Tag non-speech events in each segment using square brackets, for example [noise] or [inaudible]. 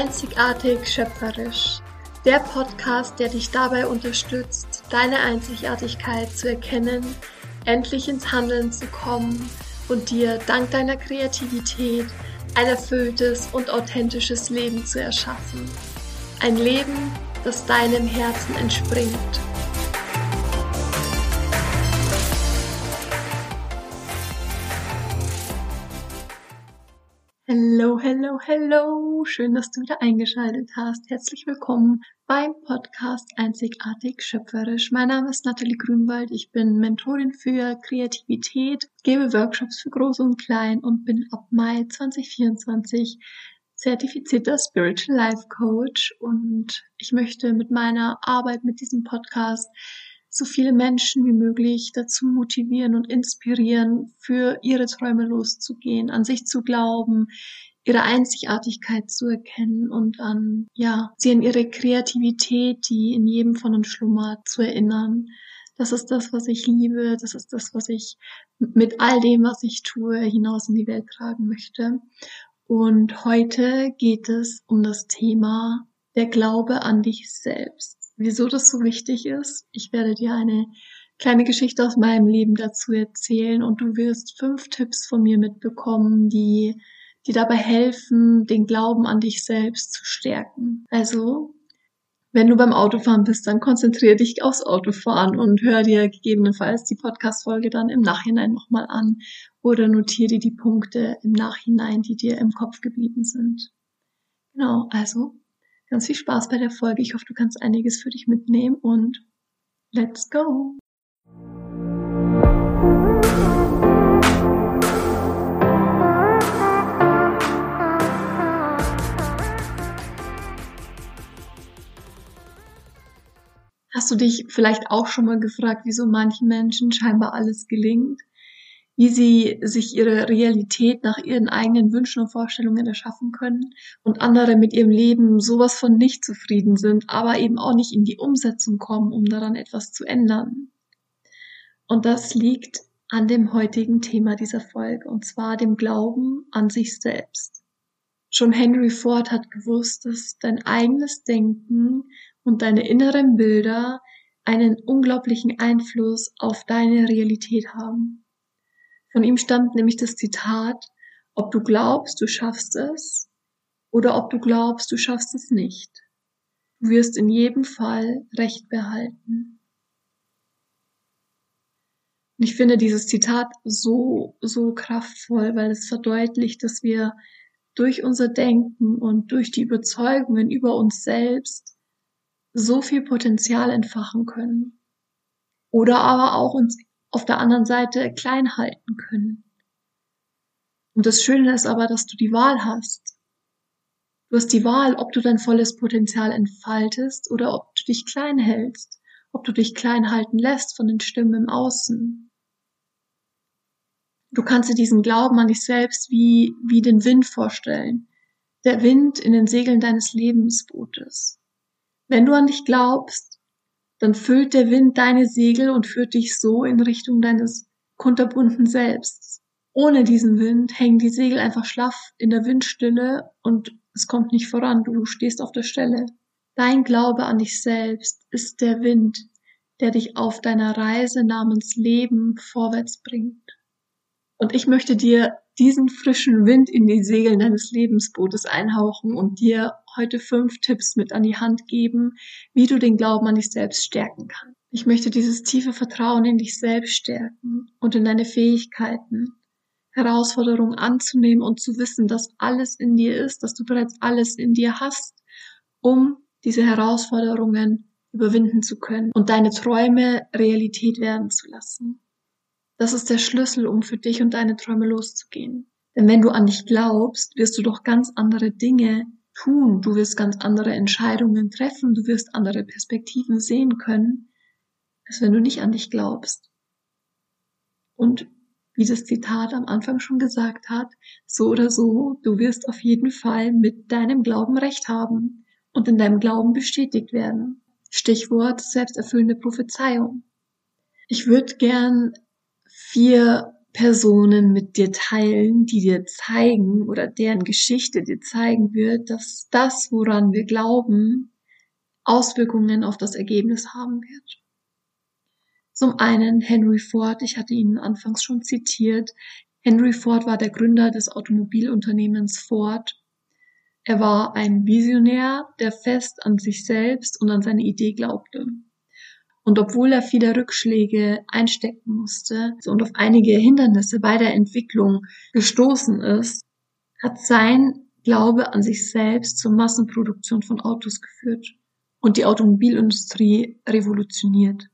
Einzigartig schöpferisch. Der Podcast, der dich dabei unterstützt, deine Einzigartigkeit zu erkennen, endlich ins Handeln zu kommen und dir dank deiner Kreativität ein erfülltes und authentisches Leben zu erschaffen. Ein Leben, das deinem Herzen entspringt. Hello, hello, hello. Schön, dass du wieder eingeschaltet hast. Herzlich willkommen beim Podcast Einzigartig Schöpferisch. Mein Name ist Nathalie Grünwald. Ich bin Mentorin für Kreativität, gebe Workshops für Groß und Klein und bin ab Mai 2024 zertifizierter Spiritual Life Coach. Und ich möchte mit meiner Arbeit mit diesem Podcast so viele Menschen wie möglich dazu motivieren und inspirieren, für ihre Träume loszugehen, an sich zu glauben, ihre Einzigartigkeit zu erkennen und an, ja, sie an ihre Kreativität, die in jedem von uns schlummert, zu erinnern. Das ist das, was ich liebe. Das ist das, was ich mit all dem, was ich tue, hinaus in die Welt tragen möchte. Und heute geht es um das Thema der Glaube an dich selbst wieso das so wichtig ist. Ich werde dir eine kleine Geschichte aus meinem Leben dazu erzählen und du wirst fünf Tipps von mir mitbekommen, die die dabei helfen, den Glauben an dich selbst zu stärken. Also, wenn du beim Autofahren bist, dann konzentriere dich aufs Autofahren und hör dir gegebenenfalls die Podcast-Folge dann im Nachhinein nochmal an oder notiere dir die Punkte im Nachhinein, die dir im Kopf geblieben sind. Genau, also Ganz viel Spaß bei der Folge. Ich hoffe, du kannst einiges für dich mitnehmen und let's go! Hast du dich vielleicht auch schon mal gefragt, wieso manchen Menschen scheinbar alles gelingt? Wie sie sich ihre Realität nach ihren eigenen Wünschen und Vorstellungen erschaffen können und andere mit ihrem Leben sowas von nicht zufrieden sind, aber eben auch nicht in die Umsetzung kommen, um daran etwas zu ändern. Und das liegt an dem heutigen Thema dieser Folge, und zwar dem Glauben an sich selbst. Schon Henry Ford hat gewusst, dass dein eigenes Denken und deine inneren Bilder einen unglaublichen Einfluss auf deine Realität haben. Von ihm stammt nämlich das Zitat, ob du glaubst, du schaffst es oder ob du glaubst, du schaffst es nicht. Du wirst in jedem Fall Recht behalten. Und ich finde dieses Zitat so, so kraftvoll, weil es verdeutlicht, dass wir durch unser Denken und durch die Überzeugungen über uns selbst so viel Potenzial entfachen können. Oder aber auch uns auf der anderen Seite klein halten können. Und das Schöne ist aber, dass du die Wahl hast. Du hast die Wahl, ob du dein volles Potenzial entfaltest oder ob du dich klein hältst, ob du dich klein halten lässt von den Stimmen im Außen. Du kannst dir diesen Glauben an dich selbst wie, wie den Wind vorstellen. Der Wind in den Segeln deines Lebensbootes. Wenn du an dich glaubst, dann füllt der Wind deine Segel und führt dich so in Richtung deines kunterbunten Selbst. Ohne diesen Wind hängen die Segel einfach schlaff in der Windstille und es kommt nicht voran, du stehst auf der Stelle. Dein Glaube an dich selbst ist der Wind, der dich auf deiner Reise namens Leben vorwärts bringt. Und ich möchte dir diesen frischen Wind in die Segeln deines Lebensbootes einhauchen und dir heute fünf Tipps mit an die Hand geben, wie du den Glauben an dich selbst stärken kannst. Ich möchte dieses tiefe Vertrauen in dich selbst stärken und in deine Fähigkeiten, Herausforderungen anzunehmen und zu wissen, dass alles in dir ist, dass du bereits alles in dir hast, um diese Herausforderungen überwinden zu können und deine Träume Realität werden zu lassen. Das ist der Schlüssel, um für dich und deine Träume loszugehen. Denn wenn du an dich glaubst, wirst du doch ganz andere Dinge tun. Du wirst ganz andere Entscheidungen treffen. Du wirst andere Perspektiven sehen können, als wenn du nicht an dich glaubst. Und wie das Zitat am Anfang schon gesagt hat, so oder so, du wirst auf jeden Fall mit deinem Glauben recht haben und in deinem Glauben bestätigt werden. Stichwort selbsterfüllende Prophezeiung. Ich würde gern vier Personen mit dir teilen, die dir zeigen oder deren Geschichte dir zeigen wird, dass das, woran wir glauben, Auswirkungen auf das Ergebnis haben wird. Zum einen Henry Ford, ich hatte ihn anfangs schon zitiert. Henry Ford war der Gründer des Automobilunternehmens Ford. Er war ein Visionär, der fest an sich selbst und an seine Idee glaubte. Und obwohl er viele Rückschläge einstecken musste und auf einige Hindernisse bei der Entwicklung gestoßen ist, hat sein Glaube an sich selbst zur Massenproduktion von Autos geführt und die Automobilindustrie revolutioniert.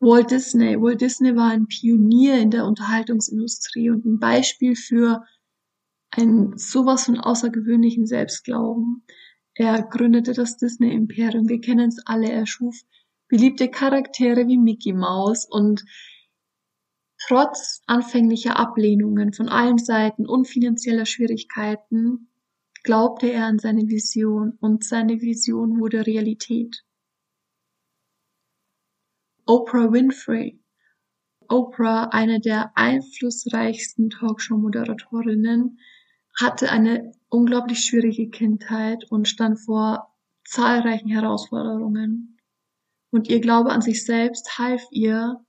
Walt Disney. Walt Disney war ein Pionier in der Unterhaltungsindustrie und ein Beispiel für einen sowas von außergewöhnlichen Selbstglauben. Er gründete das Disney-Imperium. Wir kennen es alle. Er schuf beliebte Charaktere wie Mickey Mouse und trotz anfänglicher Ablehnungen von allen Seiten und finanzieller Schwierigkeiten glaubte er an seine Vision und seine Vision wurde Realität. Oprah Winfrey. Oprah, eine der einflussreichsten Talkshow-Moderatorinnen, hatte eine unglaublich schwierige Kindheit und stand vor zahlreichen Herausforderungen. Und ihr Glaube an sich selbst half ihr,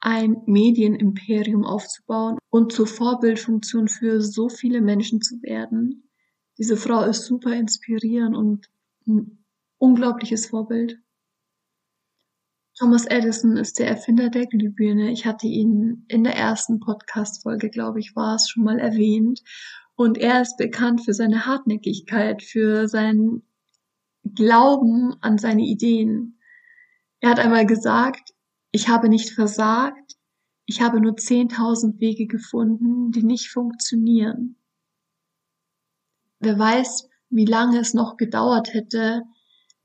ein Medienimperium aufzubauen und zur Vorbildfunktion für so viele Menschen zu werden. Diese Frau ist super inspirierend und ein unglaubliches Vorbild. Thomas Edison ist der Erfinder der Glühbirne. Ich hatte ihn in der ersten Podcast-Folge, glaube ich, war es schon mal erwähnt. Und er ist bekannt für seine Hartnäckigkeit, für seinen Glauben an seine Ideen. Er hat einmal gesagt, ich habe nicht versagt, ich habe nur 10.000 Wege gefunden, die nicht funktionieren. Wer weiß, wie lange es noch gedauert hätte,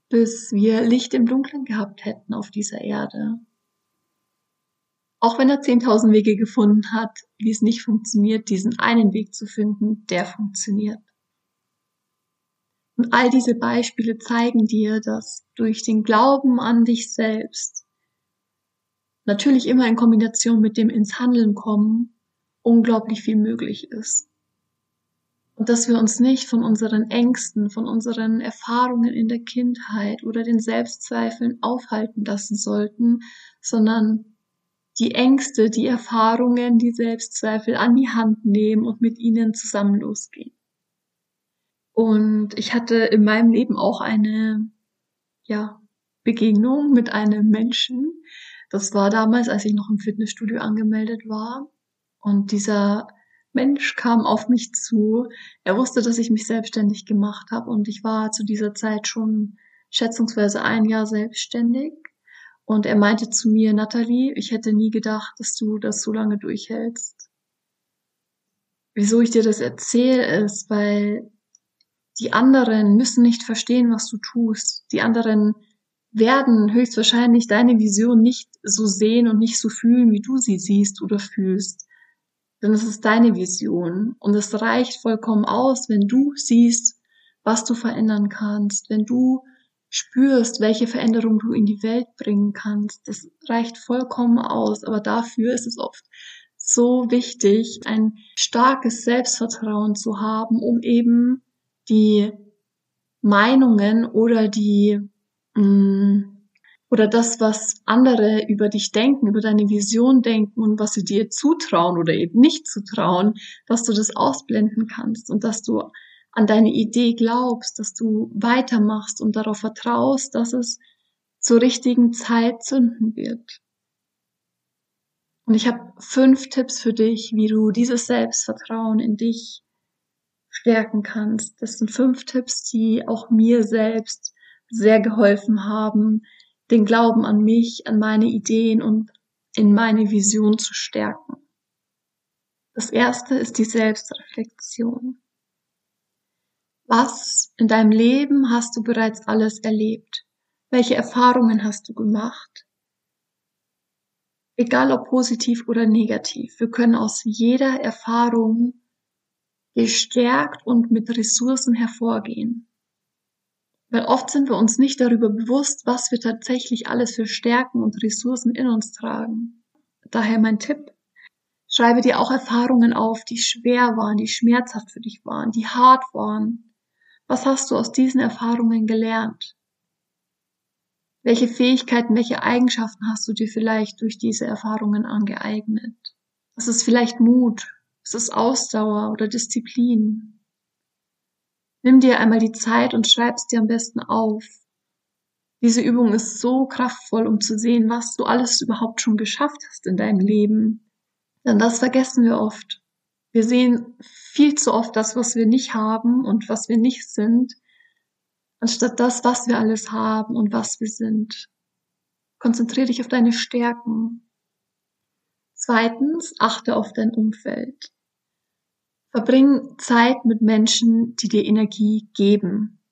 bis wir Licht im Dunkeln gehabt hätten auf dieser Erde. Auch wenn er 10.000 Wege gefunden hat, wie es nicht funktioniert, diesen einen Weg zu finden, der funktioniert. Und all diese Beispiele zeigen dir, dass durch den Glauben an dich selbst, natürlich immer in Kombination mit dem ins Handeln kommen, unglaublich viel möglich ist. Und dass wir uns nicht von unseren Ängsten, von unseren Erfahrungen in der Kindheit oder den Selbstzweifeln aufhalten lassen sollten, sondern die Ängste, die Erfahrungen, die Selbstzweifel an die Hand nehmen und mit ihnen zusammen losgehen. Und ich hatte in meinem Leben auch eine, ja, Begegnung mit einem Menschen. Das war damals, als ich noch im Fitnessstudio angemeldet war. Und dieser Mensch kam auf mich zu. Er wusste, dass ich mich selbstständig gemacht habe und ich war zu dieser Zeit schon schätzungsweise ein Jahr selbstständig und er meinte zu mir, Natalie, ich hätte nie gedacht, dass du das so lange durchhältst. Wieso ich dir das erzähle, ist, weil die anderen müssen nicht verstehen, was du tust. Die anderen werden höchstwahrscheinlich deine Vision nicht so sehen und nicht so fühlen, wie du sie siehst oder fühlst. Denn es ist deine Vision. Und es reicht vollkommen aus, wenn du siehst, was du verändern kannst, wenn du spürst, welche Veränderung du in die Welt bringen kannst. Das reicht vollkommen aus, aber dafür ist es oft so wichtig, ein starkes Selbstvertrauen zu haben, um eben die Meinungen oder die mm, oder das, was andere über dich denken, über deine Vision denken und was sie dir zutrauen oder eben nicht zutrauen, dass du das ausblenden kannst und dass du an deine Idee glaubst, dass du weitermachst und darauf vertraust, dass es zur richtigen Zeit zünden wird. Und ich habe fünf Tipps für dich, wie du dieses Selbstvertrauen in dich stärken kannst. Das sind fünf Tipps, die auch mir selbst sehr geholfen haben, den Glauben an mich, an meine Ideen und in meine Vision zu stärken. Das erste ist die Selbstreflexion. Was in deinem Leben hast du bereits alles erlebt? Welche Erfahrungen hast du gemacht? Egal ob positiv oder negativ, wir können aus jeder Erfahrung gestärkt und mit Ressourcen hervorgehen. Weil oft sind wir uns nicht darüber bewusst, was wir tatsächlich alles für Stärken und Ressourcen in uns tragen. Daher mein Tipp, Schreibe dir auch Erfahrungen auf, die schwer waren, die schmerzhaft für dich waren, die hart waren. Was hast du aus diesen Erfahrungen gelernt? Welche Fähigkeiten, welche Eigenschaften hast du dir vielleicht durch diese Erfahrungen angeeignet? Es ist vielleicht Mut, es ist Ausdauer oder Disziplin. Nimm dir einmal die Zeit und schreib's dir am besten auf. Diese Übung ist so kraftvoll, um zu sehen, was du alles überhaupt schon geschafft hast in deinem Leben. Denn das vergessen wir oft. Wir sehen viel zu oft das, was wir nicht haben und was wir nicht sind, anstatt das, was wir alles haben und was wir sind. Konzentriere dich auf deine Stärken. Zweitens, achte auf dein Umfeld. Verbring Zeit mit Menschen, die dir Energie geben.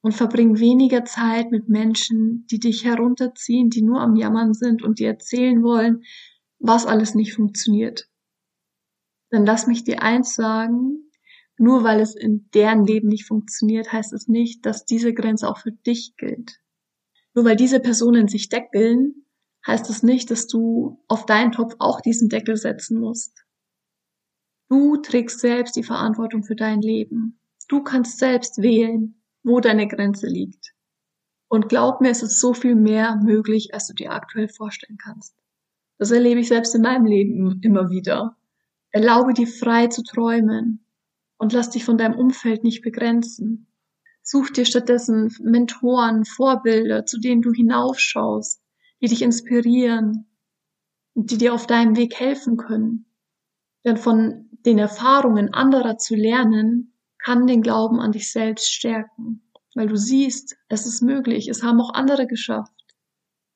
Und verbring weniger Zeit mit Menschen, die dich herunterziehen, die nur am Jammern sind und dir erzählen wollen, was alles nicht funktioniert. Dann lass mich dir eins sagen, nur weil es in deren Leben nicht funktioniert, heißt es nicht, dass diese Grenze auch für dich gilt. Nur weil diese Personen sich deckeln, heißt es nicht, dass du auf deinen Topf auch diesen Deckel setzen musst. Du trägst selbst die Verantwortung für dein Leben. Du kannst selbst wählen, wo deine Grenze liegt. Und glaub mir, es ist so viel mehr möglich, als du dir aktuell vorstellen kannst. Das erlebe ich selbst in meinem Leben immer wieder. Erlaube dir frei zu träumen, und lass dich von deinem Umfeld nicht begrenzen. Such dir stattdessen Mentoren, Vorbilder, zu denen du hinaufschaust, die dich inspirieren und die dir auf deinem Weg helfen können. Denn von den Erfahrungen anderer zu lernen, kann den Glauben an dich selbst stärken, weil du siehst, es ist möglich, es haben auch andere geschafft.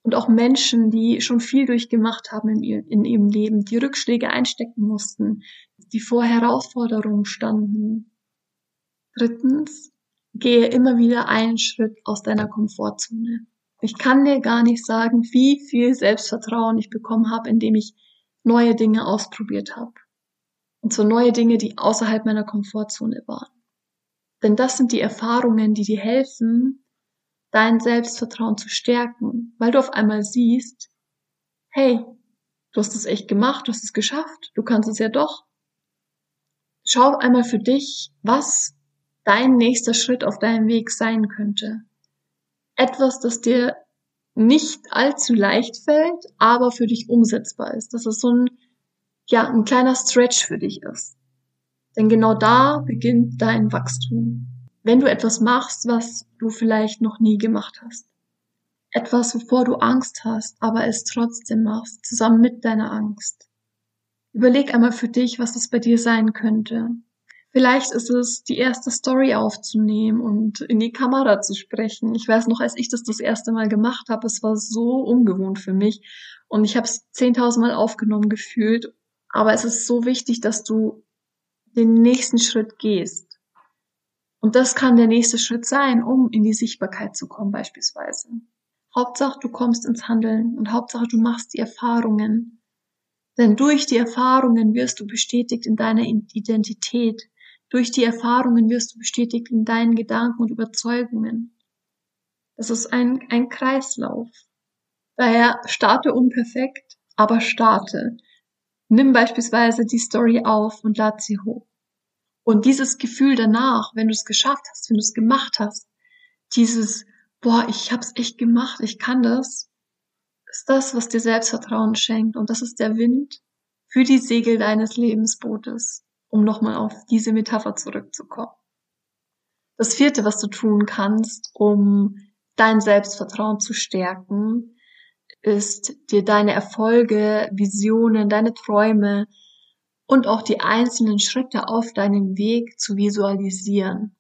Und auch Menschen, die schon viel durchgemacht haben in, ihrem Leben, die Rückschläge einstecken mussten, die vor Herausforderungen standen. Drittens, gehe immer wieder einen Schritt aus deiner Komfortzone. Ich kann dir gar nicht sagen, wie viel Selbstvertrauen ich bekommen habe, indem ich neue Dinge ausprobiert habe. Und zwar neue Dinge, die außerhalb meiner Komfortzone waren. Denn das sind die Erfahrungen, die dir helfen, dein Selbstvertrauen zu stärken, weil du auf einmal siehst, hey, du hast es echt gemacht, du hast es geschafft, du kannst es ja doch. Schau einmal für dich, was dein nächster Schritt auf deinem Weg sein könnte. Etwas, das dir nicht allzu leicht fällt, aber für dich umsetzbar ist. Dass es so ein, ja, ein kleiner Stretch für dich ist. Denn genau da beginnt dein Wachstum. Wenn du etwas machst, was du vielleicht noch nie gemacht hast. Etwas, wovor du Angst hast, aber es trotzdem machst, zusammen mit deiner Angst. Überleg einmal für dich, was das bei dir sein könnte. Vielleicht ist es, die erste Story aufzunehmen und in die Kamera zu sprechen. Ich weiß noch, als ich das das erste Mal gemacht habe, es war so ungewohnt für mich und ich habe es zehntausendmal aufgenommen gefühlt. Aber es ist so wichtig, dass du den nächsten Schritt gehst. Und das kann der nächste Schritt sein, um in die Sichtbarkeit zu kommen beispielsweise. Hauptsache, du kommst ins Handeln und Hauptsache, du machst die Erfahrungen. Denn durch die Erfahrungen wirst du bestätigt in deiner Identität. Durch die Erfahrungen wirst du bestätigt in deinen Gedanken und Überzeugungen. Das ist ein, ein Kreislauf. Daher starte unperfekt, aber starte. Nimm beispielsweise die Story auf und lad sie hoch. Und dieses Gefühl danach, wenn du es geschafft hast, wenn du es gemacht hast, dieses, boah, ich hab's echt gemacht, ich kann das, ist das, was dir Selbstvertrauen schenkt. Und das ist der Wind für die Segel deines Lebensbootes, um nochmal auf diese Metapher zurückzukommen. Das vierte, was du tun kannst, um dein Selbstvertrauen zu stärken, ist dir deine Erfolge, Visionen, deine Träume und auch die einzelnen Schritte auf deinem Weg zu visualisieren.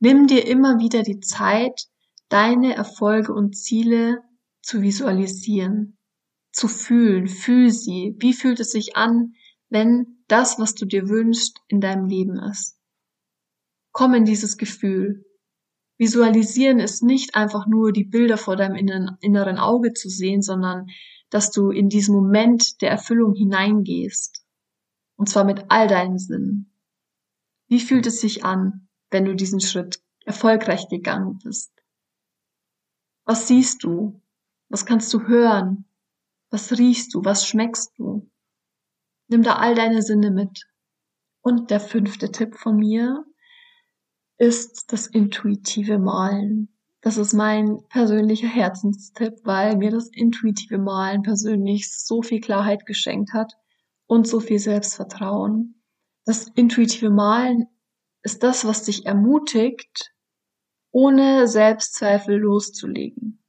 Nimm dir immer wieder die Zeit, deine Erfolge und Ziele zu visualisieren, zu fühlen. Fühl sie. Wie fühlt es sich an, wenn das, was du dir wünschst, in deinem Leben ist? Komm in dieses Gefühl. Visualisieren ist nicht einfach nur die Bilder vor deinem inneren Auge zu sehen, sondern dass du in diesen Moment der Erfüllung hineingehst. Und zwar mit all deinen Sinnen. Wie fühlt es sich an, wenn du diesen Schritt erfolgreich gegangen bist? Was siehst du? Was kannst du hören? Was riechst du? Was schmeckst du? Nimm da all deine Sinne mit. Und der fünfte Tipp von mir ist das intuitive Malen. Das ist mein persönlicher Herzenstipp, weil mir das intuitive Malen persönlich so viel Klarheit geschenkt hat und so viel Selbstvertrauen. Das intuitive Malen ist das, was dich ermutigt, ohne Selbstzweifel loszulegen.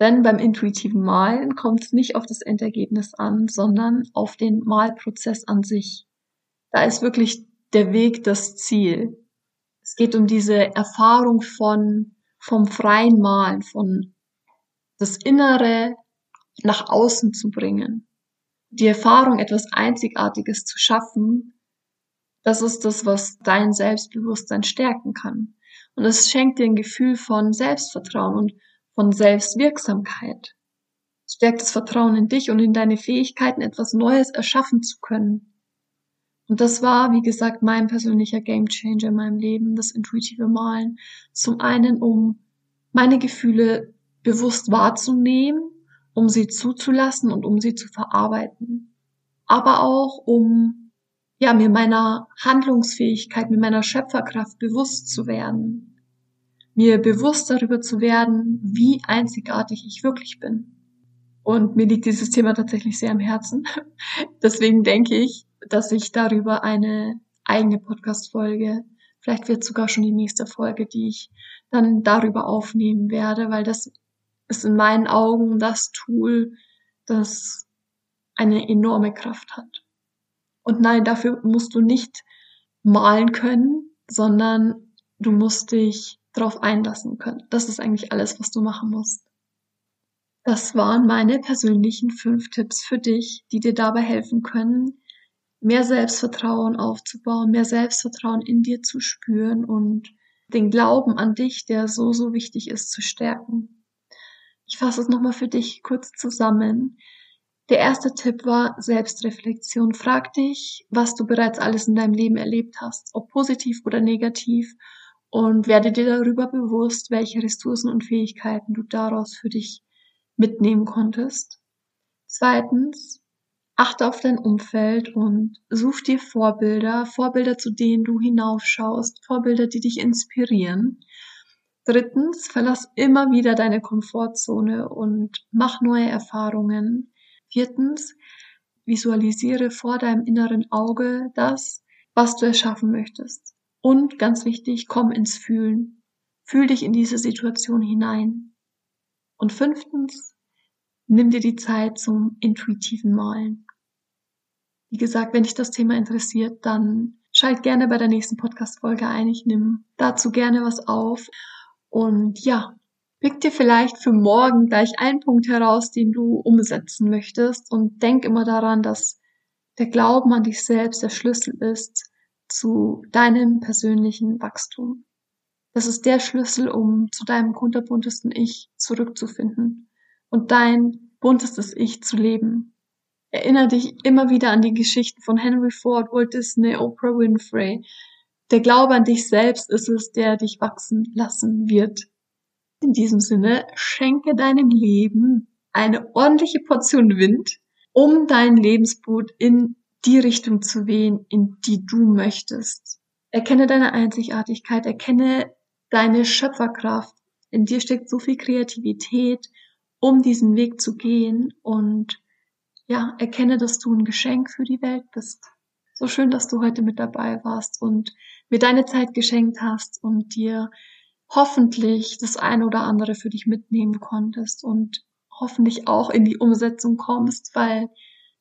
Denn beim intuitiven Malen kommt es nicht auf das Endergebnis an, sondern auf den Malprozess an sich. Da ist wirklich der Weg das Ziel. Es geht um diese Erfahrung von, vom freien Malen, von das Innere nach außen zu bringen. Die Erfahrung, etwas Einzigartiges zu schaffen, das ist das, was dein Selbstbewusstsein stärken kann. Und es schenkt dir ein Gefühl von Selbstvertrauen und von Selbstwirksamkeit. Stärkt das Vertrauen in dich und in deine Fähigkeiten, etwas Neues erschaffen zu können. Und das war, wie gesagt, mein persönlicher Gamechanger in meinem Leben, das intuitive Malen. Zum einen, um meine Gefühle bewusst wahrzunehmen, um sie zuzulassen und um sie zu verarbeiten. Aber auch, um, ja, mir meiner Handlungsfähigkeit, mir meiner Schöpferkraft bewusst zu werden. Mir bewusst darüber zu werden, wie einzigartig ich wirklich bin. Und mir liegt dieses Thema tatsächlich sehr am Herzen. [laughs] Deswegen denke ich, dass ich darüber eine eigene Podcast-Folge, vielleicht wird sogar schon die nächste Folge, die ich dann darüber aufnehmen werde, weil das ist in meinen Augen das Tool, das eine enorme Kraft hat. Und nein, dafür musst du nicht malen können, sondern du musst dich darauf einlassen können. Das ist eigentlich alles, was du machen musst. Das waren meine persönlichen fünf Tipps für dich, die dir dabei helfen können, mehr Selbstvertrauen aufzubauen, mehr Selbstvertrauen in dir zu spüren und den Glauben an dich, der so, so wichtig ist, zu stärken. Ich fasse es nochmal für dich kurz zusammen. Der erste Tipp war Selbstreflexion. Frag dich, was du bereits alles in deinem Leben erlebt hast, ob positiv oder negativ, und werde dir darüber bewusst, welche Ressourcen und Fähigkeiten du daraus für dich mitnehmen konntest. Zweitens, achte auf dein Umfeld und such dir Vorbilder, Vorbilder, zu denen du hinaufschaust, Vorbilder, die dich inspirieren. Drittens, verlass immer wieder deine Komfortzone und mach neue Erfahrungen. Viertens, visualisiere vor deinem inneren Auge das, was du erschaffen möchtest. Und ganz wichtig, komm ins Fühlen. Fühl dich in diese Situation hinein. Und fünftens, nimm dir die Zeit zum intuitiven Malen. Wie gesagt, wenn dich das Thema interessiert, dann schalt gerne bei der nächsten Podcast-Folge ein. Ich nehme dazu gerne was auf. Und ja, pick dir vielleicht für morgen gleich einen Punkt heraus, den du umsetzen möchtest. Und denk immer daran, dass der Glauben an dich selbst der Schlüssel ist zu deinem persönlichen Wachstum. Das ist der Schlüssel, um zu deinem kunterbuntesten Ich zurückzufinden und dein buntestes Ich zu leben. Erinnere dich immer wieder an die Geschichten von Henry Ford, Walt Disney, Oprah Winfrey. Der Glaube an dich selbst ist es, der dich wachsen lassen wird. In diesem Sinne, schenke deinem Leben eine ordentliche Portion Wind, um dein Lebensboot in die Richtung zu wehen, in die du möchtest. Erkenne deine Einzigartigkeit, erkenne deine Schöpferkraft. In dir steckt so viel Kreativität, um diesen Weg zu gehen und ja, erkenne, dass du ein Geschenk für die Welt bist. So schön, dass du heute mit dabei warst und mir deine Zeit geschenkt hast und dir hoffentlich das eine oder andere für dich mitnehmen konntest und hoffentlich auch in die Umsetzung kommst, weil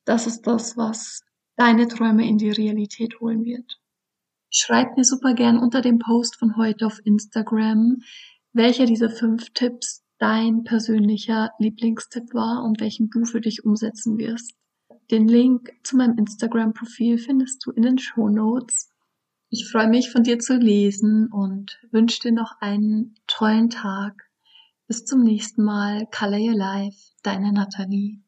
das ist das, was deine Träume in die Realität holen wird. Schreib mir super gern unter dem Post von heute auf Instagram, welcher dieser fünf Tipps dein persönlicher Lieblingstipp war und welchen du für dich umsetzen wirst. Den Link zu meinem Instagram-Profil findest du in den Show Notes. Ich freue mich von dir zu lesen und wünsche dir noch einen tollen Tag. Bis zum nächsten Mal. Color Your Life, deine Nathalie.